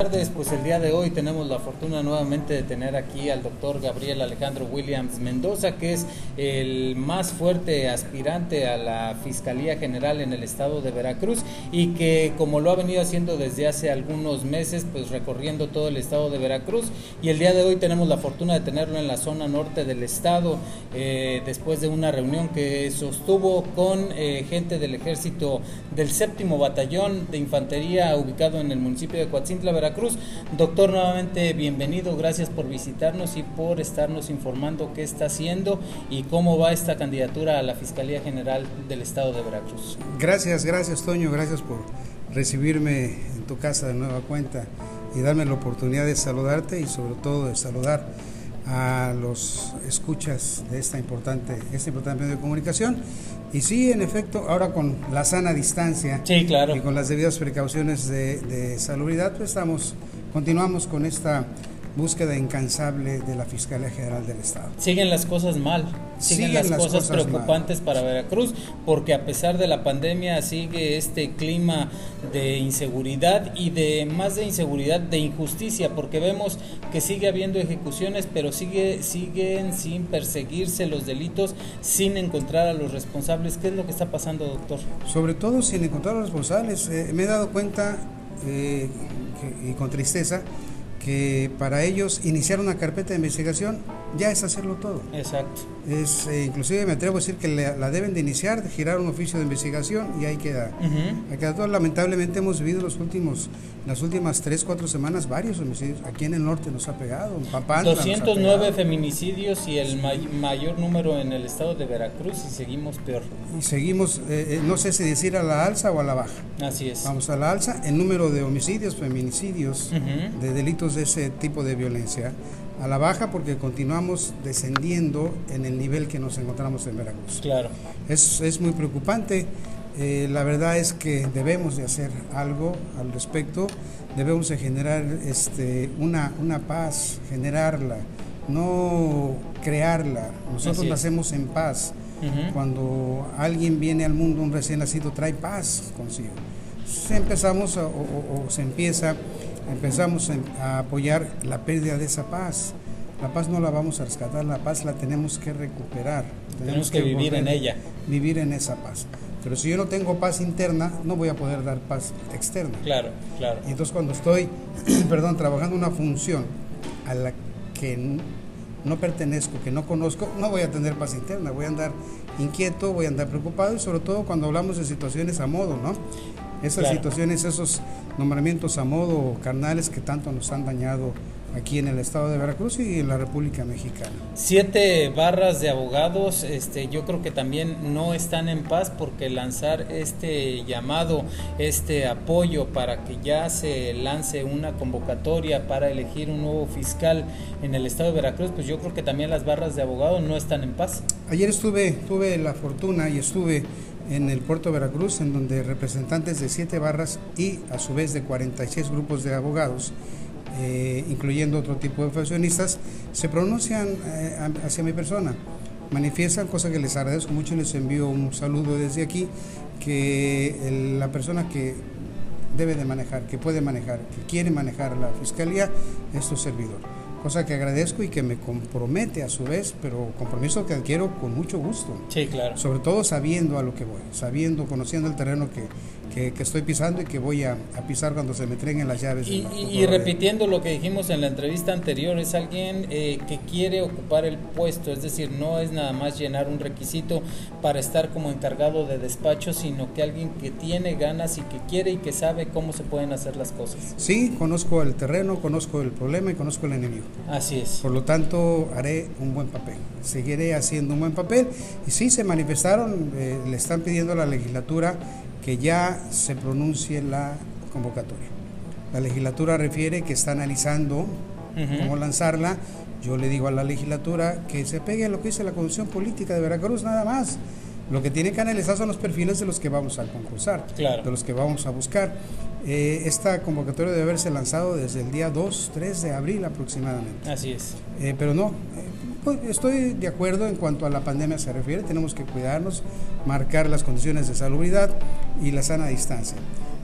tardes, pues el día de hoy tenemos la fortuna nuevamente de tener aquí al doctor Gabriel Alejandro Williams Mendoza, que es el más fuerte aspirante a la Fiscalía General en el estado de Veracruz y que como lo ha venido haciendo desde hace algunos meses, pues recorriendo todo el estado de Veracruz. Y el día de hoy tenemos la fortuna de tenerlo en la zona norte del estado eh, después de una reunión que sostuvo con eh, gente del ejército del séptimo batallón de infantería ubicado en el municipio de Coatzintla, Veracruz Doctor, nuevamente bienvenido, gracias por visitarnos y por estarnos informando qué está haciendo y cómo va esta candidatura a la Fiscalía General del Estado de Veracruz. Gracias, gracias Toño, gracias por recibirme en tu casa de nueva cuenta y darme la oportunidad de saludarte y sobre todo de saludar a los escuchas de esta importante, este importante medio de comunicación. Y sí, en efecto, ahora con la sana distancia sí, claro. y con las debidas precauciones de, de salubridad, pues estamos, continuamos con esta búsqueda incansable de la Fiscalía General del Estado. Siguen las cosas mal, siguen, las, cosas, preocupantes para Veracruz, porque a pesar de la pandemia sigue este clima de inseguridad y de más de inseguridad, de injusticia, porque vemos que sigue habiendo ejecuciones, pero sigue, siguen sin perseguirse los delitos, sin encontrar a los responsables. ¿Qué es lo que está pasando, doctor? Sobre todo sin encontrar a los responsables. Eh, me he dado cuenta, eh, que, y con tristeza, que para ellos iniciar una carpeta de investigación ya es hacerlo todo. Exacto. Es, eh, inclusive me atrevo a decir que la deben de iniciar, girar un oficio de investigación y ahí queda. ahí queda todo. Lamentablemente hemos vivido los últimos, las últimas tres, cuatro semanas varios homicidios. Aquí en el norte nos ha pegado, en Papantla 209 feminicidios y el mayor número en el estado de Veracruz y seguimos peor. Y seguimos, eh, eh, no sé si decir a la alza o a la baja. Así es. Vamos a la alza, el número de homicidios, feminicidios, de delitos de ese tipo de violencia a la baja porque continuamos descendiendo en el nivel que nos encontramos en Veracruz. Claro. Es, es muy preocupante. Eh, la verdad es que debemos de hacer algo al respecto, debemos de generar este, una, una paz, generarla, no crearla. Nosotros nacemos en paz. Cuando alguien viene al mundo, un recién nacido, trae paz consigo. empezamos o se empieza empezamos a apoyar la pérdida de esa paz. La paz no la vamos a rescatar, la paz la tenemos que recuperar. Tenemos, que, vivir en ella. Vivir en esa paz. Pero si yo no tengo paz interna, no voy a poder dar paz externa. Claro, claro. Y entonces cuando estoy, perdón, trabajando una función a la que no pertenezco, que no conozco, no voy a tener paz interna, voy a andar inquieto, voy a andar preocupado y sobre todo cuando hablamos de situaciones a modo, ¿no? Esas situaciones, esos nombramientos a modo carnales que tanto nos han dañado aquí en el estado de Veracruz y en la República Mexicana. Siete barras de abogados, este, yo creo que también no están en paz porque lanzar este llamado, este apoyo para que ya se lance una convocatoria para elegir un nuevo fiscal en el estado de Veracruz, pues yo creo que también las barras de abogados no están en paz. Ayer estuve, tuve la fortuna y estuve en el puerto de Veracruz, en donde representantes de siete barras y a su vez de 46 grupos de abogados, eh, incluyendo otro tipo de profesionistas, se pronuncian eh, hacia mi persona. Manifiestan, cosa que les agradezco mucho, les envío un saludo desde aquí, que la persona que debe de manejar, que puede manejar, que quiere manejar la fiscalía es su servidor cosa que agradezco y que me compromete a su vez, pero compromiso que adquiero con mucho gusto. Sí, claro. Sobre todo sabiendo a lo que voy, sabiendo, conociendo el terreno que, que, estoy pisando y que voy a, pisar cuando se me entreguen las llaves. Y, y, repitiendo lo que dijimos en la entrevista anterior, es alguien eh, que quiere ocupar el puesto, es decir, no es nada más llenar un requisito para estar como encargado de despacho, sino que alguien que tiene ganas y que quiere y que sabe cómo se pueden hacer las cosas. Sí, conozco el terreno, conozco el problema y conozco el enemigo. Así es. Por lo tanto, haré un buen papel, seguiré haciendo un buen papel. Y sí, se manifestaron, eh, le están pidiendo a la legislatura que ya se pronuncie la convocatoria. La legislatura refiere que está analizando cómo lanzarla. Yo le digo a la legislatura que se pegue a lo que dice la Constitución Política de Veracruz, nada más. Lo que tiene que analizar son los perfiles de los que vamos a concursar, de los que vamos a buscar. Eh, esta convocatoria debe haberse lanzado desde el día 2, 3 de abril aproximadamente. Así es. Eh, pero no, pues, estoy de acuerdo en cuanto a la pandemia se refiere, tenemos que cuidarnos, marcar las condiciones de salubridad y la sana distancia.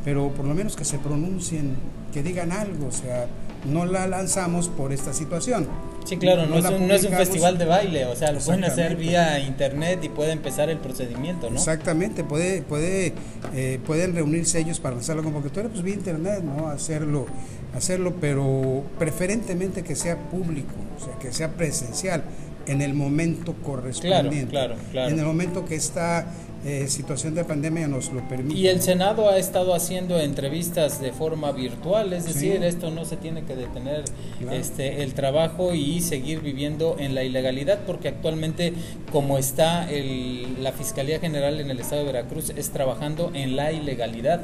pero por lo menos que se pronuncien, que digan algo, o sea, no la lanzamos por esta situación. Sí, claro, no, es, un, no es, un, festival de baile, o sea, lo pueden hacer vía internet y puede empezar el procedimiento, ¿no? Exactamente, puede, puede, eh, pueden reunirse ellos para lanzar la convocatoria, pues vía internet, ¿no? Hacerlo, hacerlo, pero preferentemente que sea público, o sea, que sea presencial en el momento correspondiente. Claro, claro, claro. En el momento que esta eh, situación de pandemia nos lo permite. Y el Senado ha estado haciendo entrevistas de forma virtual, es decir, esto no se tiene que detener este, el trabajo y seguir viviendo en la ilegalidad, porque actualmente como está el, la Fiscalía General en el Estado de Veracruz es trabajando en la ilegalidad.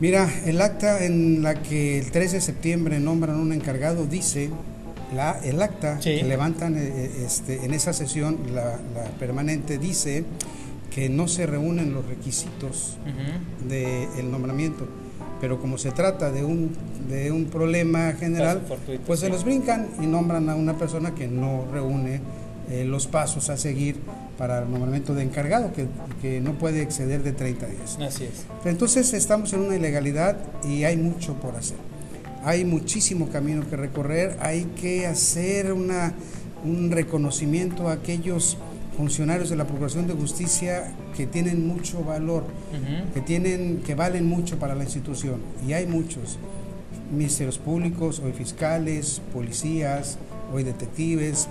Mira, el acta en la que el 13 de septiembre nombran un encargado dice la, el acta que levantan eh, este, en esa sesión, la, permanente, dice que no se reúnen los requisitos del nombramiento. Pero como se trata de un, de un problema general, pues se los brincan y nombran a una persona que no reúne eh, los pasos a seguir para el nombramiento de encargado, que, que, no puede exceder de 30 días. Así es. Entonces estamos en una ilegalidad y hay mucho por hacer hay muchísimo camino que recorrer, hay que hacer una, un reconocimiento a aquellos funcionarios de la Procuración de Justicia que tienen mucho valor, que, tienen, que valen mucho para la institución, y hay muchos, ministerios públicos, hoy fiscales, policías, hoy detectives,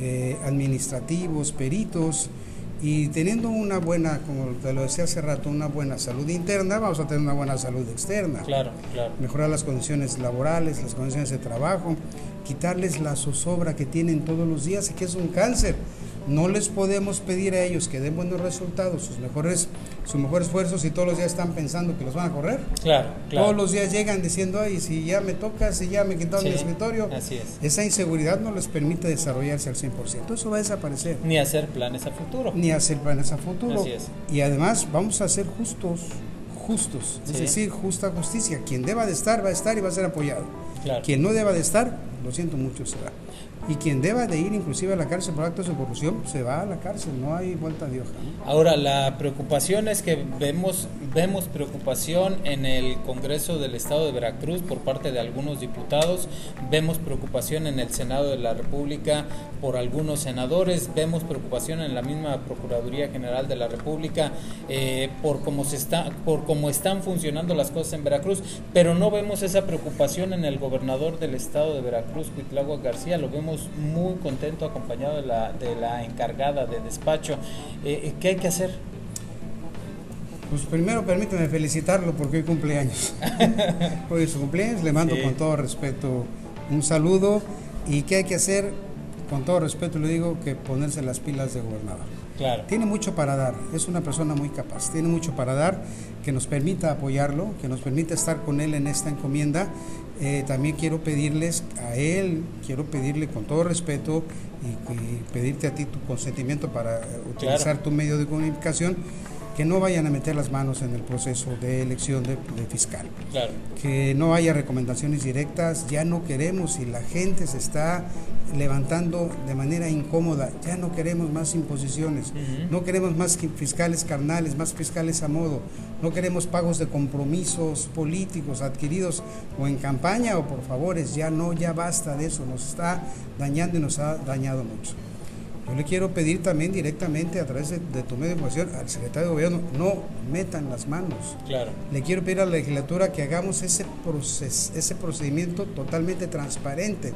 eh, administrativos, peritos, y teniendo una buena, como te lo decía hace rato, una buena salud interna, vamos a tener una buena salud externa. Claro, claro. Mejorar las condiciones laborales, las condiciones de trabajo, quitarles la zozobra que tienen todos los días y que es un cáncer. No les podemos pedir a ellos que den buenos resultados, sus mejores, mejores esfuerzos y todos los días están pensando que los van a correr. Claro, claro. Todos los días llegan diciendo, ay, si ya me toca, si ya me quitaron mi escritorio. Así es. Esa inseguridad no les permite desarrollarse al 100%. Eso va a desaparecer. Ni hacer planes a futuro. Ni hacer planes a futuro. Así es. Y además vamos a ser justos, justos. Es decir, justa justicia. Quien deba de estar va a estar y va a ser apoyado. Claro. Quien no deba de estar, lo siento mucho, será y quien deba de ir inclusive a la cárcel por actos de corrupción se va a la cárcel, no hay vuelta de hoja. Ahora, la preocupación es que vemos, vemos preocupación en el Congreso del Estado de Veracruz por parte de algunos diputados, vemos preocupación en el Senado de la República por algunos senadores, vemos preocupación en la misma Procuraduría General de la República eh, por, cómo se está, por cómo están funcionando las cosas en Veracruz, pero no vemos esa preocupación en el gobernador del Estado de Veracruz, Cuitlagua García, lo vemos muy contento acompañado de la, de la encargada de despacho. Eh, eh, ¿Qué hay que hacer? Pues primero permíteme felicitarlo porque hoy cumpleaños. hoy es su cumpleaños, le mando con todo respeto un saludo. ¿Y qué hay que hacer? Con todo respeto le digo que ponerse las pilas de gobernador. Claro. Tiene mucho para dar, es una persona muy capaz, tiene mucho para dar que nos permita apoyarlo, que nos permita estar con él en esta encomienda eh, también quiero pedirles a él, quiero pedirle con todo respeto y, pedirte a ti tu consentimiento para utilizar tu medio de comunicación, que no vayan a meter las manos en el proceso de elección de, fiscal. Que no haya recomendaciones directas, ya no queremos y la gente se está levantando de manera incómoda. Ya no queremos más imposiciones, no queremos más fiscales carnales, más fiscales a modo, no queremos pagos de compromisos políticos adquiridos o en campaña o por favores, ya no, ya basta de eso, nos está dañando y nos ha dañado mucho. Yo le quiero pedir también directamente a través de, tu medio de comunicación al secretario de gobierno, no metan las manos. Claro. Le quiero pedir a la legislatura que hagamos ese, proces, ese procedimiento totalmente transparente,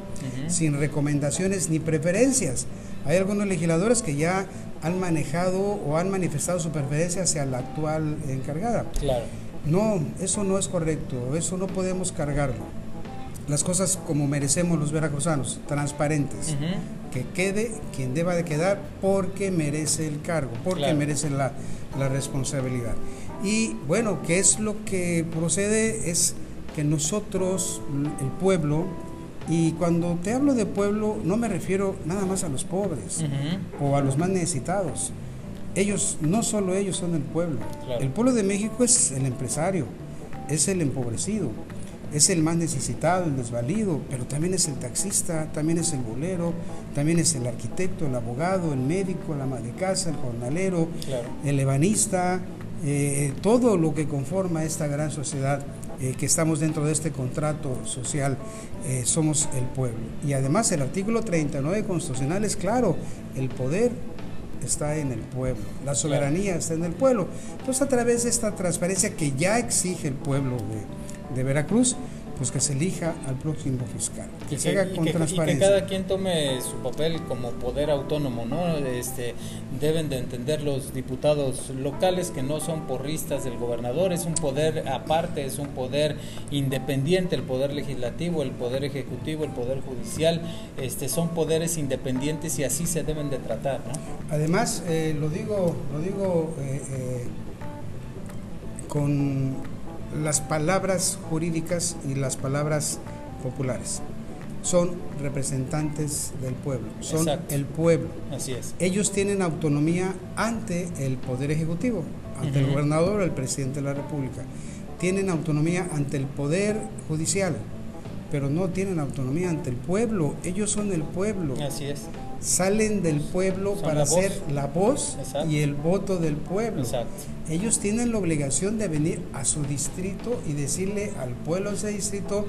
sin recomendaciones ni preferencias. Hay algunos legisladores que ya han manejado o han manifestado su preferencia hacia la actual encargada. Claro. No, eso no es correcto, eso no podemos cargarlo. Las cosas como merecemos los veracruzanos, transparentes que quede quien deba de quedar porque merece el cargo, porque merece la, responsabilidad. Y bueno, ¿qué es lo que procede? Es que nosotros, el pueblo, y cuando te hablo de pueblo, no me refiero nada más a los pobres o a los más necesitados. Ellos, no solo ellos son el pueblo. El pueblo de México es el empresario, es el empobrecido, es el más necesitado, el desvalido, pero también es el taxista, también es el bolero, también es el arquitecto, el abogado, el médico, la ama de casa, el jornalero, el ebanista, eh, todo lo que conforma esta gran sociedad, eh, que estamos dentro de este contrato social, eh, somos el pueblo. Y además el artículo 39 constitucional es claro, el poder está en el pueblo, la soberanía está en el pueblo. Entonces a través de esta transparencia que ya exige el pueblo de, de Veracruz, pues que se elija al próximo fiscal, que, se haga con transparencia. Y que cada quien tome su papel como poder autónomo, ¿no? Este, deben de entender los diputados locales que no son porristas del gobernador, es un poder aparte, es un poder independiente, el poder legislativo, el poder ejecutivo, el poder judicial, este, son poderes independientes y así se deben de tratar, ¿no? Además, eh, lo digo, lo digo eh, eh, con las palabras jurídicas y las palabras populares. Son representantes del pueblo, son el pueblo. Así es. Ellos tienen autonomía ante el Poder Ejecutivo, ante el gobernador el presidente de la República. Tienen autonomía ante el Poder Judicial, pero no tienen autonomía ante el pueblo. Ellos son el pueblo. Así es salen del pueblo para ser la voz y el voto del pueblo. Ellos tienen la obligación de venir a su distrito y decirle al pueblo de ese distrito,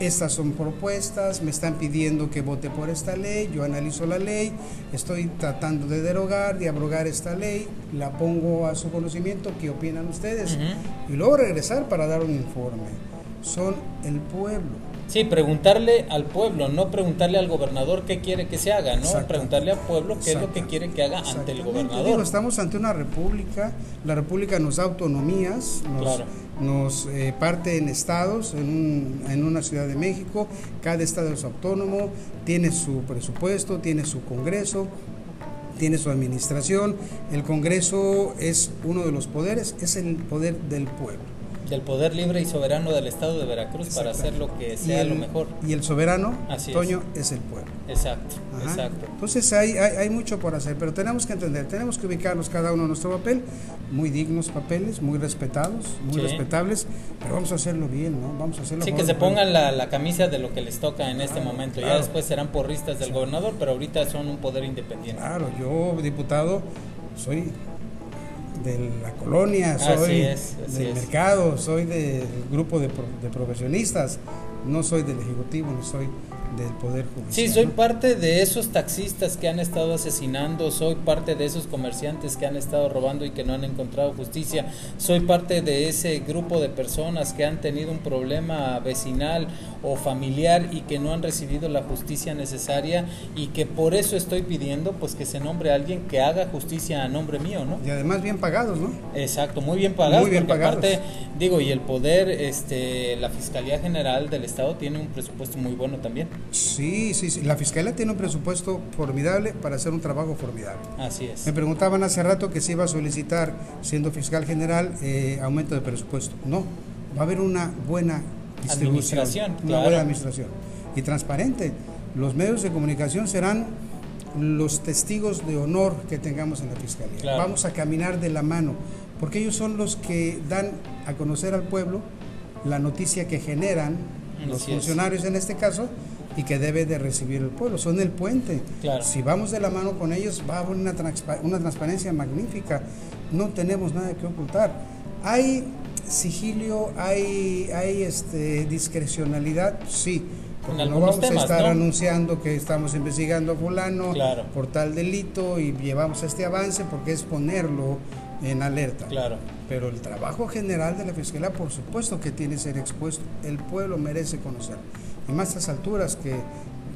estas son propuestas, me están pidiendo que vote por esta ley, yo analizo la ley, estoy tratando de derogar, de abrogar esta ley, la pongo a su conocimiento, ¿qué opinan ustedes? Y luego regresar para dar un informe. Son el pueblo. Sí, preguntarle al pueblo, no preguntarle al gobernador qué quiere que se haga, ¿no? Preguntarle al pueblo qué es lo que quiere que haga ante el gobernador. estamos ante una república, la república nos da autonomías, nos, eh, parte en estados, en, en una ciudad de México, cada estado es autónomo, tiene su presupuesto, tiene su congreso, tiene su administración, el Congreso es uno de los poderes, es el poder del pueblo del poder libre y soberano del Estado de Veracruz para hacer lo que sea lo mejor. Y el soberano, Toño, es. el pueblo. Exacto, exacto. Entonces hay, hay, mucho por hacer, pero tenemos que entender, tenemos que ubicarnos cada uno en nuestro papel, muy dignos papeles, muy respetados, muy respetables, pero vamos a hacerlo bien, ¿no? Vamos a hacerlo Sí, que se pongan la, la, camisa de lo que les toca en este momento. Ya después serán porristas del gobernador, pero ahorita son un poder independiente. Claro, yo, diputado, soy de la colonia, soy del mercado, soy del grupo de, de profesionistas, no soy del ejecutivo, no soy del Poder Judicial. Sí, soy parte de esos taxistas que han estado asesinando, soy parte de esos comerciantes que han estado robando y que no han encontrado justicia, soy parte de ese grupo de personas que han tenido un problema vecinal o familiar y que no han recibido la justicia necesaria y que por eso estoy pidiendo pues que se nombre a alguien que haga justicia a nombre mío, ¿no? Y además bien pagados, ¿no? Exacto, muy bien pagados. Muy bien pagados. Aparte, digo, y el poder, este, la Fiscalía General del Estado tiene un presupuesto muy bueno también. Sí, sí, sí. La Fiscalía tiene un presupuesto formidable para hacer un trabajo formidable. Así es. Me preguntaban hace rato que se iba a solicitar, siendo fiscal general, eh, aumento de presupuesto. No, va a haber una buena distribución. Administración, una buena administración. Y transparente. Los medios de comunicación serán los testigos de honor que tengamos en la Fiscalía. Vamos a caminar de la mano, porque ellos son los que dan a conocer al pueblo la noticia que generan los funcionarios en este caso y que debe de recibir el pueblo. Son el puente. Si vamos de la mano con ellos, va a haber una, una transparencia magnífica. No tenemos nada que ocultar. Hay sigilio, hay, hay este, discrecionalidad, sí. Porque no vamos a estar anunciando que estamos investigando a fulano por tal delito y llevamos este avance porque es ponerlo en alerta. Claro. Pero el trabajo general de la Fiscalía, por supuesto que tiene que ser expuesto. El pueblo merece conocer y más a estas alturas que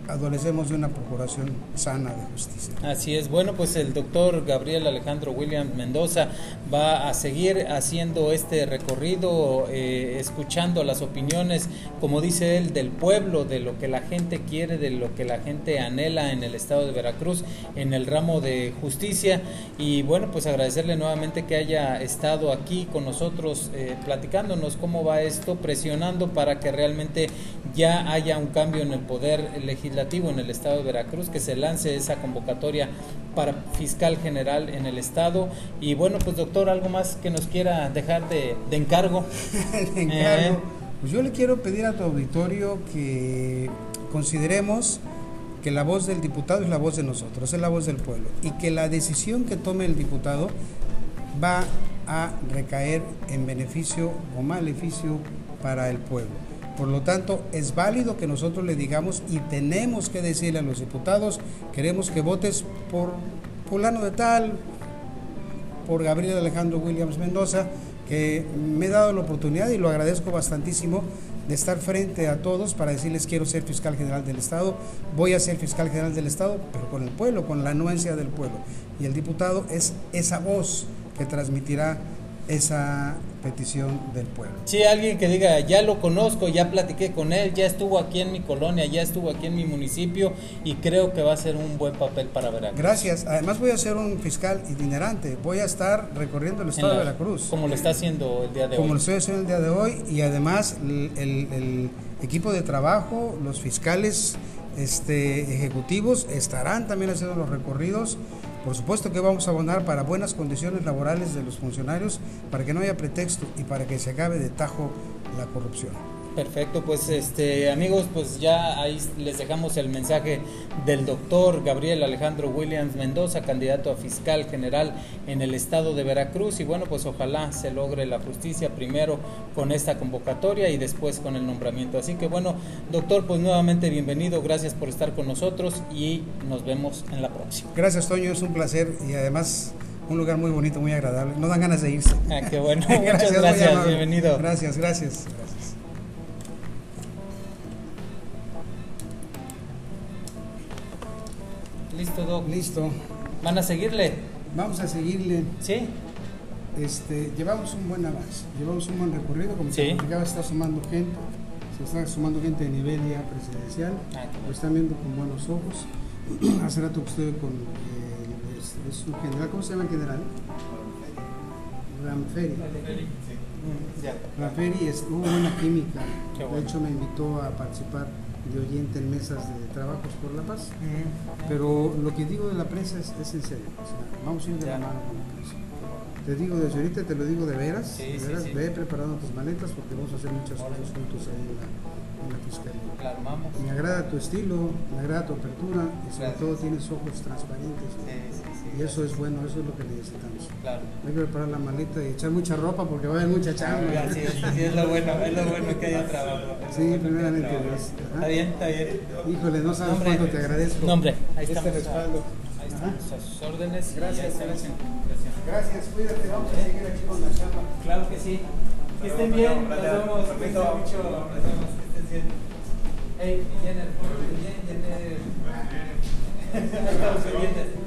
adolecemos de una procuración sana de justicia. Así es. Bueno, pues el doctor Gabriel Alejandro William Mendoza va a seguir haciendo este recorrido, eh, escuchando las opiniones, como dice él, del pueblo, de lo que la gente quiere, de lo que la gente anhela en el estado de Veracruz, en el ramo de justicia. Y bueno, pues agradecerle nuevamente que haya estado aquí con nosotros, eh, platicándonos cómo va esto, presionando para que realmente ya haya un cambio en el poder legislativo en el estado de Veracruz, que se lance esa convocatoria para fiscal general en el estado. Y bueno, pues doctor, algo más que nos quiera dejar de, encargo. Eh. Pues yo le quiero pedir a tu auditorio que consideremos que la voz del diputado es la voz de nosotros, es la voz del pueblo y que la decisión que tome el diputado va a recaer en beneficio o maleficio para el pueblo. Por lo tanto, es válido que nosotros le digamos y tenemos que decirle a los diputados, queremos que votes por fulano de tal, por Gabriel Alejandro Williams Mendoza, que me he dado la oportunidad y lo agradezco bastantísimo de estar frente a todos para decirles quiero ser fiscal general del Estado, voy a ser fiscal general del Estado, pero con el pueblo, con la anuencia del pueblo. Y el diputado es esa voz que transmitirá esa petición del pueblo. Sí, alguien que diga, ya lo conozco, ya platiqué con él, ya estuvo aquí en mi colonia, ya estuvo aquí en mi municipio y creo que va a ser un buen papel para Veracruz. Gracias. Además voy a ser un fiscal itinerante, voy a estar recorriendo el estado de Veracruz. Como lo está haciendo el día de hoy. Como lo estoy haciendo el día de hoy y además el, el equipo de trabajo, los fiscales este, ejecutivos estarán también haciendo los recorridos por supuesto que vamos a abonar para buenas condiciones laborales de los funcionarios, para que no haya pretexto y para que se acabe de tajo la corrupción. Perfecto, pues este amigos, pues ya ahí les dejamos el mensaje del doctor Gabriel Alejandro Williams Mendoza, candidato a fiscal general en el estado de Veracruz y bueno, pues ojalá se logre la justicia primero con esta convocatoria y después con el nombramiento. Así que bueno, doctor, pues nuevamente bienvenido, gracias por estar con nosotros y nos vemos en la próxima. Gracias, Toño, es un placer y además un lugar muy bonito, muy agradable. No dan ganas de irse. Ah, qué bueno. Muchas gracias, bienvenido. Gracias, gracias. Listo, Doc. Listo. ¿Van a seguirle? Vamos a seguirle. Sí. Este, llevamos un buen avance, llevamos un buen recorrido, como sí. se está sumando gente, se está sumando gente de nivel ya presidencial, ah, lo están viendo con buenos ojos. Hace rato que estuve con eh, es, es, un general, ¿cómo se llama el general? Ramferi. Ramferi hubo buena química, de hecho me invitó a participar de oyente en mesas de trabajos por la paz. Pero lo que digo de la prensa es, es en serio. vamos a ir de la mano con la prensa. Te digo desde ahorita, te lo digo de veras. de veras ve preparando tus maletas porque vamos a hacer muchas cosas juntos ahí en la, en la fiscalía. Claro, vamos. Me agrada tu estilo, me agrada tu apertura y sobre todo tienes ojos transparentes. Y eso es bueno, eso es lo que necesitamos. Claro. Hay que preparar la maleta y echar mucha ropa porque va a haber mucha chamba. Sí, sí, es lo bueno, es lo bueno que haya trabajo. Sí, primeramente Dios. Está bien, está bien. Híjole, no sabes cuánto te agradezco. No, hombre, ahí este estamos. respaldo. Ahí estamos a sus órdenes. Gracias, gracias. Gracias, cuídate, vamos a seguir aquí con la chamba. Claro que sí. Que estén bien, nos vemos. Nos vemos, que estén bien. Hey, Jenner, bien, Jenner. Estamos pendientes.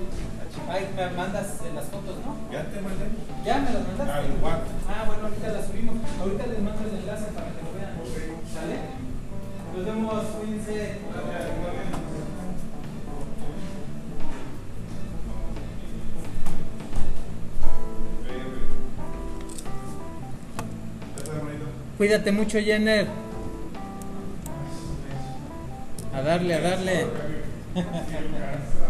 Ay, me mandas las fotos, ¿no? Ya te mandé. ¿Ya me las mandaste? Ah, igual. Ah, bueno, ahorita las subimos. Ahorita les mando el enlace para que lo vean. ¿Sale? Nos vemos, cuídense. Cuídate mucho, Jenner. A darle, a darle.